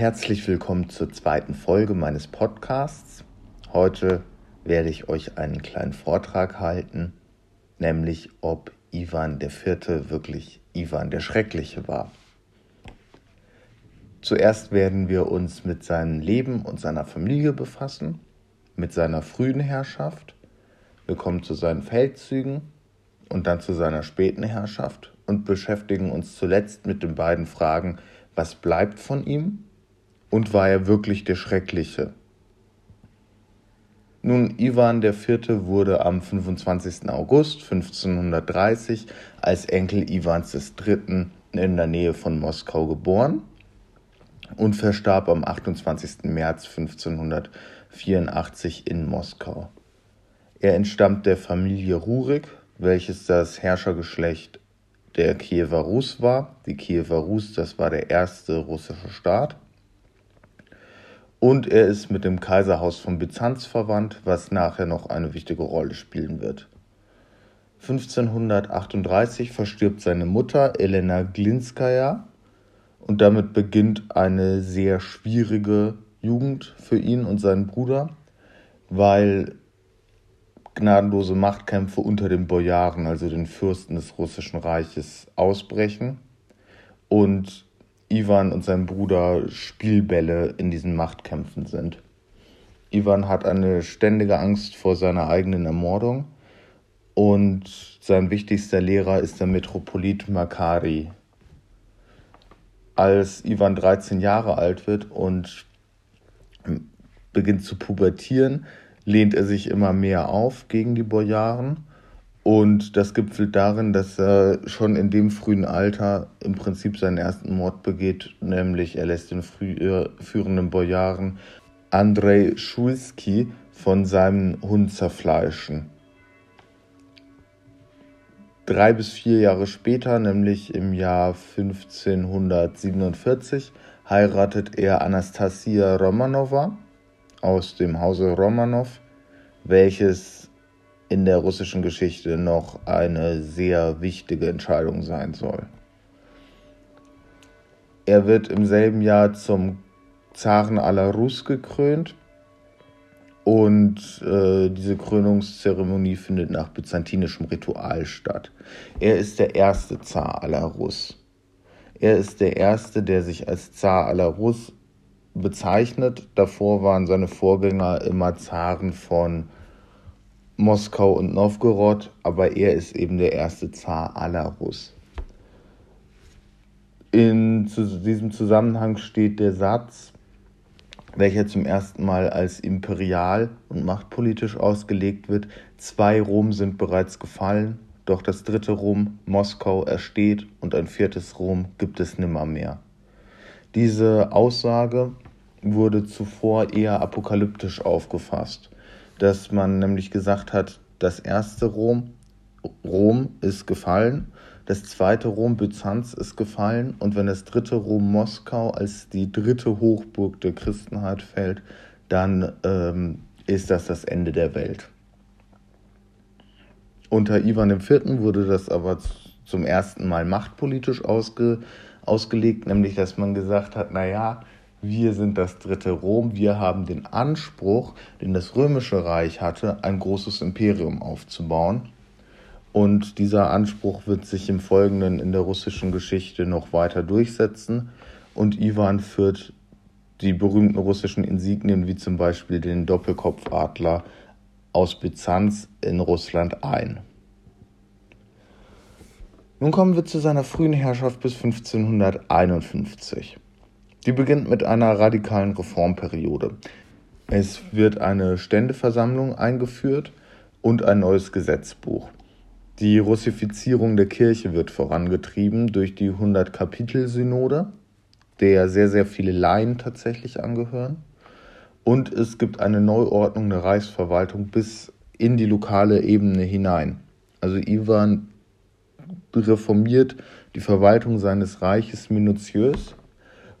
Herzlich willkommen zur zweiten Folge meines Podcasts. Heute werde ich euch einen kleinen Vortrag halten, nämlich ob Ivan IV. wirklich Ivan der Schreckliche war. Zuerst werden wir uns mit seinem Leben und seiner Familie befassen, mit seiner frühen Herrschaft. Wir kommen zu seinen Feldzügen und dann zu seiner späten Herrschaft und beschäftigen uns zuletzt mit den beiden Fragen, was bleibt von ihm und war er wirklich der Schreckliche? Nun, Ivan IV. wurde am 25. August 1530 als Enkel Iwans III. in der Nähe von Moskau geboren und verstarb am 28. März 1584 in Moskau. Er entstammt der Familie Rurik, welches das Herrschergeschlecht der Kiewer Rus war. Die Kiewer Rus, das war der erste russische Staat. Und er ist mit dem Kaiserhaus von Byzanz verwandt, was nachher noch eine wichtige Rolle spielen wird. 1538 verstirbt seine Mutter Elena Glinskaya und damit beginnt eine sehr schwierige Jugend für ihn und seinen Bruder, weil gnadenlose Machtkämpfe unter den Bojaren, also den Fürsten des russischen Reiches, ausbrechen und Ivan und sein Bruder Spielbälle in diesen Machtkämpfen sind. Ivan hat eine ständige Angst vor seiner eigenen Ermordung und sein wichtigster Lehrer ist der Metropolit Makari. Als Ivan 13 Jahre alt wird und beginnt zu pubertieren, lehnt er sich immer mehr auf gegen die Bojaren und das gipfelt darin, dass er schon in dem frühen Alter im Prinzip seinen ersten Mord begeht, nämlich er lässt den früh, führenden Bojaren Andrei Schulski von seinem Hund zerfleischen. Drei bis vier Jahre später, nämlich im Jahr 1547, heiratet er Anastasia Romanova aus dem Hause Romanov, welches in der russischen Geschichte noch eine sehr wichtige Entscheidung sein soll. Er wird im selben Jahr zum Zaren aller Rus gekrönt und äh, diese Krönungszeremonie findet nach byzantinischem Ritual statt. Er ist der erste Zar aller Rus. Er ist der erste, der sich als Zar aller Rus bezeichnet. Davor waren seine Vorgänger immer Zaren von Moskau und Novgorod, aber er ist eben der erste Zar aller Rus. In diesem Zusammenhang steht der Satz, welcher zum ersten Mal als imperial und machtpolitisch ausgelegt wird, zwei Rom sind bereits gefallen, doch das dritte Rom, Moskau, ersteht und ein viertes Rom gibt es nimmermehr. Diese Aussage wurde zuvor eher apokalyptisch aufgefasst dass man nämlich gesagt hat, das erste Rom, Rom ist gefallen, das zweite Rom, Byzanz, ist gefallen und wenn das dritte Rom, Moskau, als die dritte Hochburg der Christenheit fällt, dann ähm, ist das das Ende der Welt. Unter Ivan IV. wurde das aber zum ersten Mal machtpolitisch ausge, ausgelegt, nämlich dass man gesagt hat, naja, wir sind das dritte Rom, wir haben den Anspruch, den das römische Reich hatte, ein großes Imperium aufzubauen. Und dieser Anspruch wird sich im Folgenden in der russischen Geschichte noch weiter durchsetzen. Und Ivan führt die berühmten russischen Insignien wie zum Beispiel den Doppelkopfadler aus Byzanz in Russland ein. Nun kommen wir zu seiner frühen Herrschaft bis 1551. Die beginnt mit einer radikalen Reformperiode. Es wird eine Ständeversammlung eingeführt und ein neues Gesetzbuch. Die Russifizierung der Kirche wird vorangetrieben durch die 100-Kapitel-Synode, der sehr, sehr viele Laien tatsächlich angehören. Und es gibt eine Neuordnung der Reichsverwaltung bis in die lokale Ebene hinein. Also Ivan reformiert die Verwaltung seines Reiches minutiös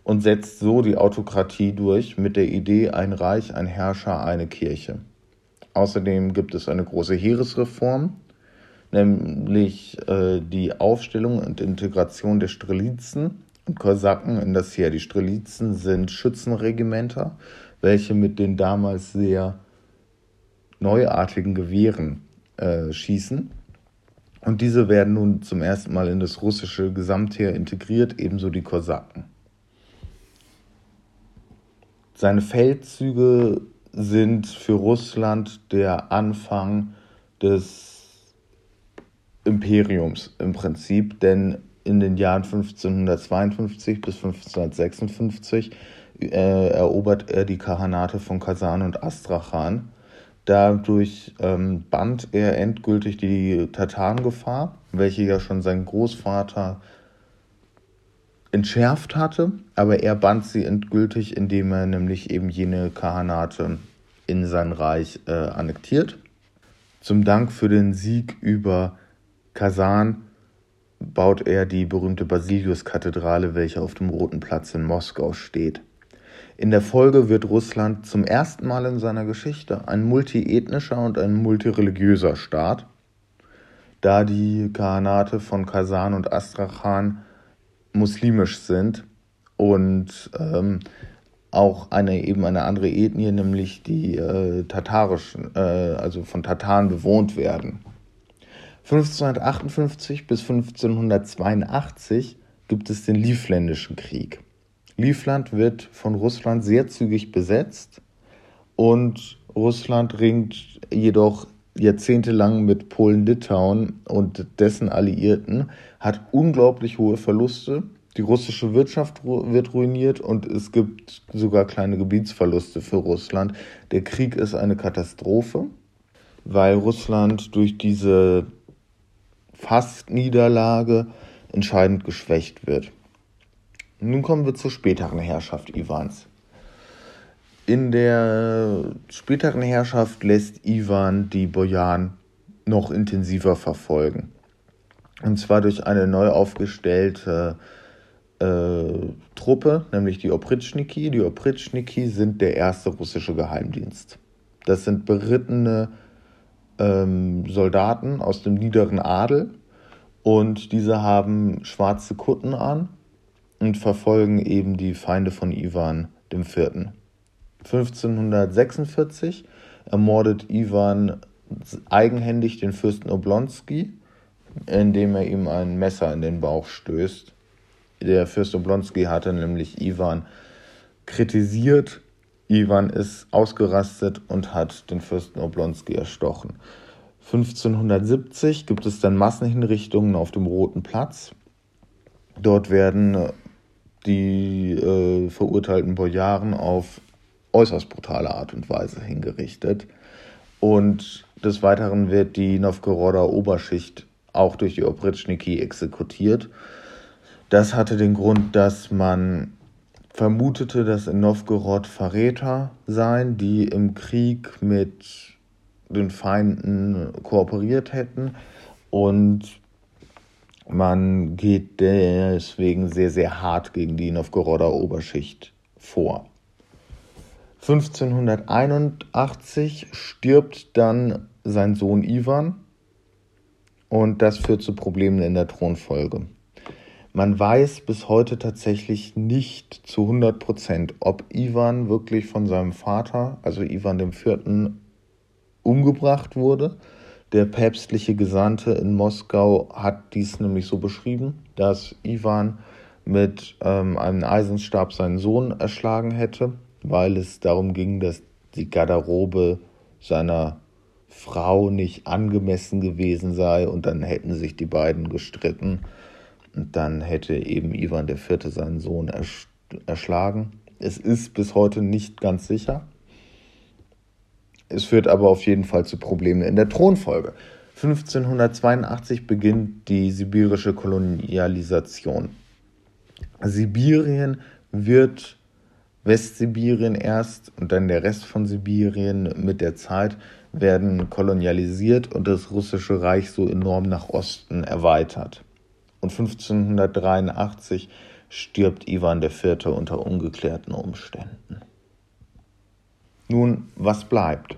und setzt so die Autokratie durch mit der Idee ein Reich, ein Herrscher, eine Kirche. Außerdem gibt es eine große Heeresreform, nämlich äh, die Aufstellung und Integration der Strelitzen und Kosaken in das Heer. Die Strelitzen sind Schützenregimenter, welche mit den damals sehr neuartigen Gewehren äh, schießen. Und diese werden nun zum ersten Mal in das russische Gesamtheer integriert, ebenso die Kosaken. Seine Feldzüge sind für Russland der Anfang des Imperiums im Prinzip, denn in den Jahren 1552 bis 1556 äh, erobert er die Kahanate von Kasan und Astrachan. Dadurch ähm, band er endgültig die Tatangefahr, welche ja schon sein Großvater entschärft hatte, aber er band sie endgültig, indem er nämlich eben jene Kahanate in sein Reich äh, annektiert. Zum Dank für den Sieg über Kasan baut er die berühmte Basiliuskathedrale, welche auf dem Roten Platz in Moskau steht. In der Folge wird Russland zum ersten Mal in seiner Geschichte ein multiethnischer und ein multireligiöser Staat, da die Khanate von Kasan und Astrachan muslimisch sind und ähm, auch eine eben eine andere Ethnie, nämlich die äh, tatarischen, äh, also von Tataren bewohnt werden. 1558 bis 1582 gibt es den Livländischen Krieg. Livland wird von Russland sehr zügig besetzt und Russland ringt jedoch jahrzehntelang mit Polen-Litauen und dessen Alliierten, hat unglaublich hohe Verluste. Die russische Wirtschaft wird ruiniert und es gibt sogar kleine Gebietsverluste für Russland. Der Krieg ist eine Katastrophe, weil Russland durch diese Fast-Niederlage entscheidend geschwächt wird. Nun kommen wir zur späteren Herrschaft Iwans. In der späteren Herrschaft lässt Iwan die Bojan noch intensiver verfolgen. Und zwar durch eine neu aufgestellte äh, Truppe, nämlich die Opritschniki. Die Opritschniki sind der erste russische Geheimdienst. Das sind berittene ähm, Soldaten aus dem niederen Adel und diese haben schwarze Kutten an und verfolgen eben die Feinde von Iwan IV. 1546 ermordet Iwan eigenhändig den Fürsten Oblonski, indem er ihm ein Messer in den Bauch stößt. Der Fürst Oblonski hatte nämlich Iwan kritisiert. Iwan ist ausgerastet und hat den Fürsten Oblonski erstochen. 1570 gibt es dann Massenhinrichtungen auf dem Roten Platz. Dort werden die äh, verurteilten Bojaren auf äußerst brutale Art und Weise hingerichtet. Und des Weiteren wird die Novgoroder Oberschicht auch durch die Opritschniki exekutiert. Das hatte den Grund, dass man vermutete, dass in Novgorod Verräter seien, die im Krieg mit den Feinden kooperiert hätten und man geht deswegen sehr, sehr hart gegen die Novgoroder Oberschicht vor. 1581 stirbt dann sein Sohn Ivan und das führt zu Problemen in der Thronfolge. Man weiß bis heute tatsächlich nicht zu 100 Prozent, ob Ivan wirklich von seinem Vater, also Ivan IV., umgebracht wurde der päpstliche Gesandte in Moskau hat dies nämlich so beschrieben, dass Ivan mit ähm, einem Eisenstab seinen Sohn erschlagen hätte, weil es darum ging, dass die Garderobe seiner Frau nicht angemessen gewesen sei und dann hätten sich die beiden gestritten und dann hätte eben Ivan IV. seinen Sohn ersch erschlagen. Es ist bis heute nicht ganz sicher. Es führt aber auf jeden Fall zu Problemen in der Thronfolge. 1582 beginnt die sibirische Kolonialisation. Sibirien wird Westsibirien erst und dann der Rest von Sibirien mit der Zeit werden kolonialisiert und das russische Reich so enorm nach Osten erweitert. Und 1583 stirbt Ivan IV. unter ungeklärten Umständen. Nun, was bleibt?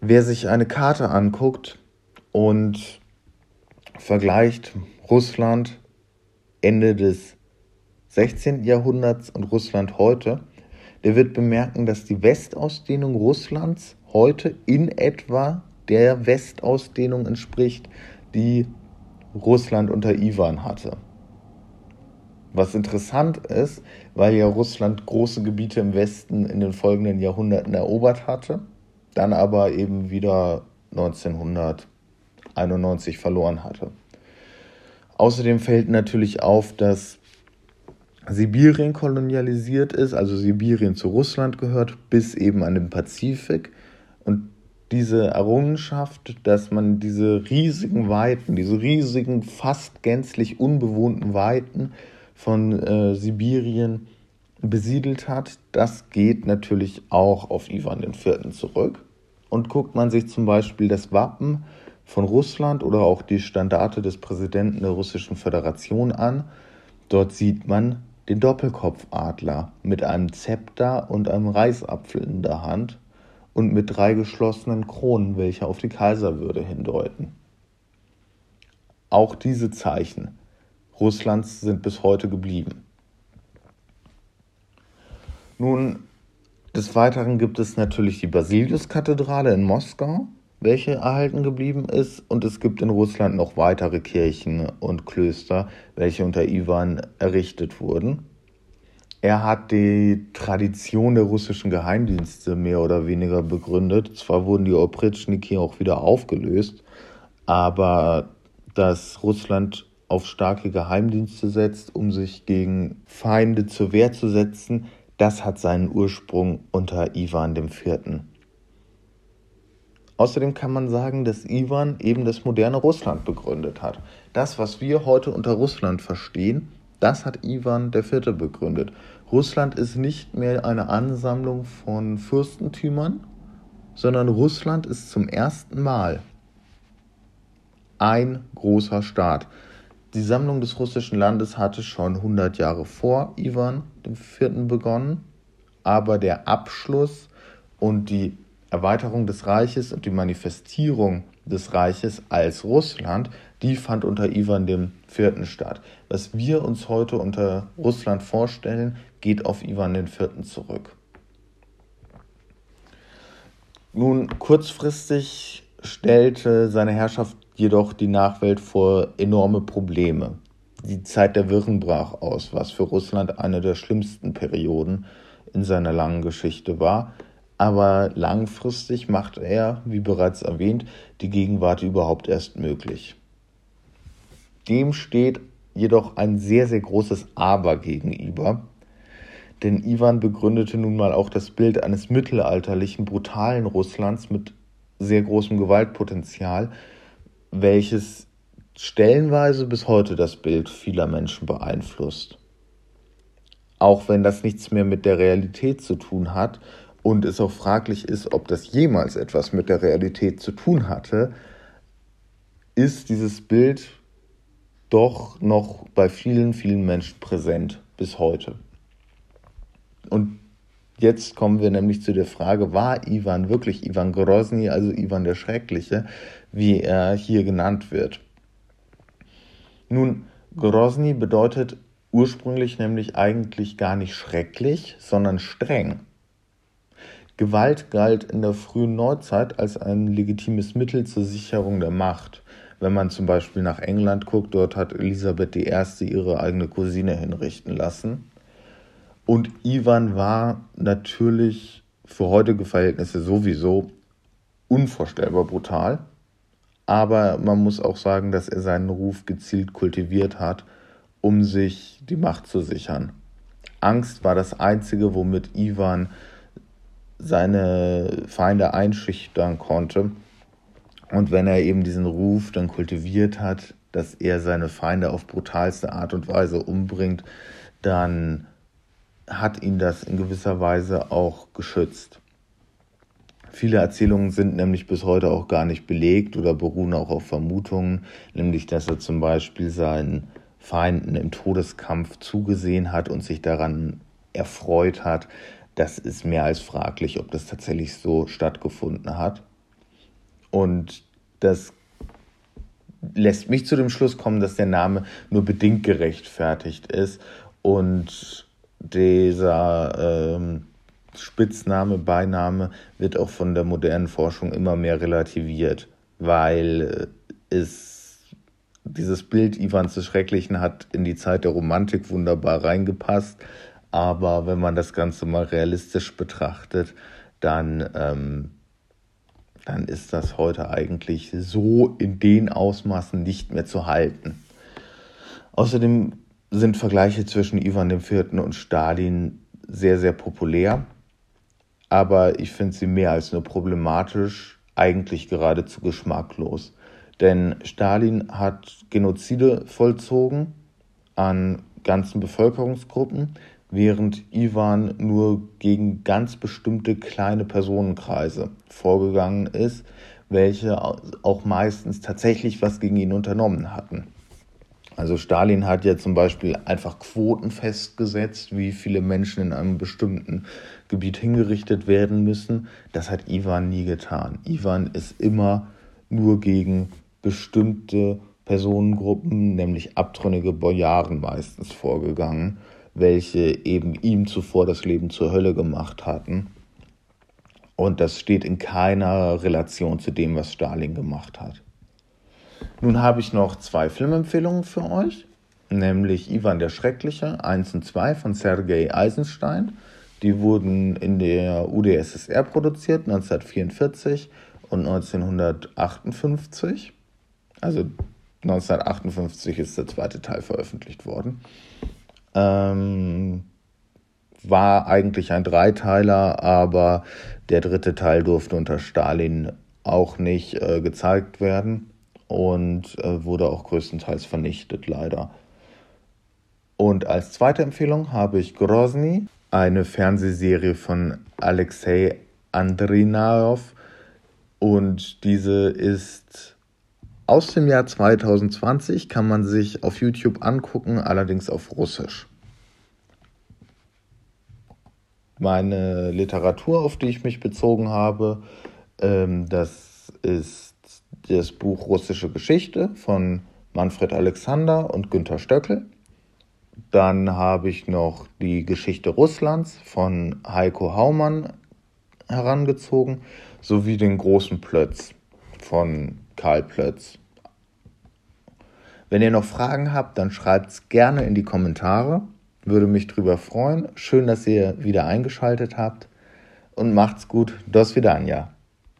Wer sich eine Karte anguckt und vergleicht Russland Ende des 16. Jahrhunderts und Russland heute, der wird bemerken, dass die Westausdehnung Russlands heute in etwa der Westausdehnung entspricht, die Russland unter Iwan hatte. Was interessant ist, weil ja Russland große Gebiete im Westen in den folgenden Jahrhunderten erobert hatte, dann aber eben wieder 1991 verloren hatte. Außerdem fällt natürlich auf, dass Sibirien kolonialisiert ist, also Sibirien zu Russland gehört, bis eben an den Pazifik. Diese Errungenschaft, dass man diese riesigen Weiten, diese riesigen, fast gänzlich unbewohnten Weiten von äh, Sibirien besiedelt hat, das geht natürlich auch auf Ivan IV. zurück. Und guckt man sich zum Beispiel das Wappen von Russland oder auch die Standarte des Präsidenten der Russischen Föderation an, dort sieht man den Doppelkopfadler mit einem Zepter und einem Reisapfel in der Hand und mit drei geschlossenen Kronen, welche auf die Kaiserwürde hindeuten. Auch diese Zeichen Russlands sind bis heute geblieben. Nun, des Weiteren gibt es natürlich die Basiliuskathedrale in Moskau, welche erhalten geblieben ist, und es gibt in Russland noch weitere Kirchen und Klöster, welche unter Iwan errichtet wurden. Er hat die Tradition der russischen Geheimdienste mehr oder weniger begründet. Zwar wurden die Opritschniki auch wieder aufgelöst, aber dass Russland auf starke Geheimdienste setzt, um sich gegen Feinde zur Wehr zu setzen, das hat seinen Ursprung unter Iwan IV. Außerdem kann man sagen, dass Iwan eben das moderne Russland begründet hat. Das, was wir heute unter Russland verstehen, das hat Iwan IV. begründet. Russland ist nicht mehr eine Ansammlung von Fürstentümern, sondern Russland ist zum ersten Mal ein großer Staat. Die Sammlung des russischen Landes hatte schon 100 Jahre vor Iwan IV. begonnen, aber der Abschluss und die Erweiterung des Reiches und die Manifestierung des Reiches als Russland, die fand unter Iwan IV. statt. Was wir uns heute unter Russland vorstellen, geht auf Iwan IV. zurück. Nun, kurzfristig stellte seine Herrschaft jedoch die Nachwelt vor enorme Probleme. Die Zeit der Wirren brach aus, was für Russland eine der schlimmsten Perioden in seiner langen Geschichte war. Aber langfristig machte er, wie bereits erwähnt, die Gegenwart überhaupt erst möglich. Dem steht jedoch ein sehr, sehr großes Aber gegenüber. Denn Iwan begründete nun mal auch das Bild eines mittelalterlichen, brutalen Russlands mit sehr großem Gewaltpotenzial, welches stellenweise bis heute das Bild vieler Menschen beeinflusst. Auch wenn das nichts mehr mit der Realität zu tun hat und es auch fraglich ist, ob das jemals etwas mit der Realität zu tun hatte, ist dieses Bild doch noch bei vielen, vielen Menschen präsent bis heute. Und jetzt kommen wir nämlich zu der Frage, war Ivan wirklich Ivan Grozny, also Ivan der Schreckliche, wie er hier genannt wird? Nun, Grozny bedeutet ursprünglich nämlich eigentlich gar nicht schrecklich, sondern streng. Gewalt galt in der frühen Neuzeit als ein legitimes Mittel zur Sicherung der Macht. Wenn man zum Beispiel nach England guckt, dort hat Elisabeth I. ihre eigene Cousine hinrichten lassen. Und Ivan war natürlich für heutige Verhältnisse sowieso unvorstellbar brutal. Aber man muss auch sagen, dass er seinen Ruf gezielt kultiviert hat, um sich die Macht zu sichern. Angst war das Einzige, womit Ivan seine Feinde einschüchtern konnte. Und wenn er eben diesen Ruf dann kultiviert hat, dass er seine Feinde auf brutalste Art und Weise umbringt, dann hat ihn das in gewisser Weise auch geschützt. Viele Erzählungen sind nämlich bis heute auch gar nicht belegt oder beruhen auch auf Vermutungen, nämlich dass er zum Beispiel seinen Feinden im Todeskampf zugesehen hat und sich daran erfreut hat. Das ist mehr als fraglich, ob das tatsächlich so stattgefunden hat. Und das lässt mich zu dem Schluss kommen, dass der Name nur bedingt gerechtfertigt ist Und dieser ähm, Spitzname, Beiname wird auch von der modernen Forschung immer mehr relativiert, weil es dieses Bild Iwans des Schrecklichen hat in die Zeit der Romantik wunderbar reingepasst. Aber wenn man das Ganze mal realistisch betrachtet, dann, ähm, dann ist das heute eigentlich so in den Ausmaßen nicht mehr zu halten. Außerdem sind Vergleiche zwischen Ivan IV. und Stalin sehr, sehr populär. Aber ich finde sie mehr als nur problematisch, eigentlich geradezu geschmacklos. Denn Stalin hat Genozide vollzogen an ganzen Bevölkerungsgruppen, während Ivan nur gegen ganz bestimmte kleine Personenkreise vorgegangen ist, welche auch meistens tatsächlich was gegen ihn unternommen hatten. Also Stalin hat ja zum Beispiel einfach Quoten festgesetzt, wie viele Menschen in einem bestimmten Gebiet hingerichtet werden müssen. Das hat Ivan nie getan. Ivan ist immer nur gegen bestimmte Personengruppen, nämlich abtrünnige Bojaren meistens vorgegangen, welche eben ihm zuvor das Leben zur Hölle gemacht hatten. Und das steht in keiner Relation zu dem, was Stalin gemacht hat. Nun habe ich noch zwei Filmempfehlungen für euch, nämlich Ivan der Schreckliche 1 und 2 von Sergei Eisenstein. Die wurden in der UdSSR produziert, 1944 und 1958. Also 1958 ist der zweite Teil veröffentlicht worden. Ähm, war eigentlich ein Dreiteiler, aber der dritte Teil durfte unter Stalin auch nicht äh, gezeigt werden und äh, wurde auch größtenteils vernichtet, leider. Und als zweite Empfehlung habe ich Grozny, eine Fernsehserie von Alexei Andrinaov. Und diese ist aus dem Jahr 2020 kann man sich auf YouTube angucken, allerdings auf Russisch. Meine Literatur, auf die ich mich bezogen habe, ähm, das ist das Buch Russische Geschichte von Manfred Alexander und Günter Stöckel. Dann habe ich noch die Geschichte Russlands von Heiko Haumann herangezogen, sowie den großen Plötz von Karl Plötz. Wenn ihr noch Fragen habt, dann schreibt es gerne in die Kommentare. Würde mich drüber freuen. Schön, dass ihr wieder eingeschaltet habt. Und macht's gut. Dos Vidania.